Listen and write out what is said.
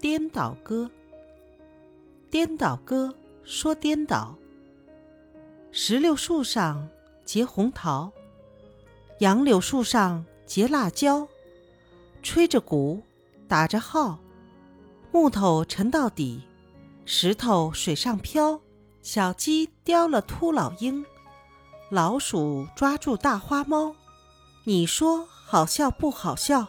颠倒歌。颠倒歌说颠倒。石榴树上结红桃。杨柳树上结辣椒。吹着鼓打着号。木头沉到底。石头水上漂小鸡叼了秃老鹰。老鼠抓住大花猫。你说好笑不好笑？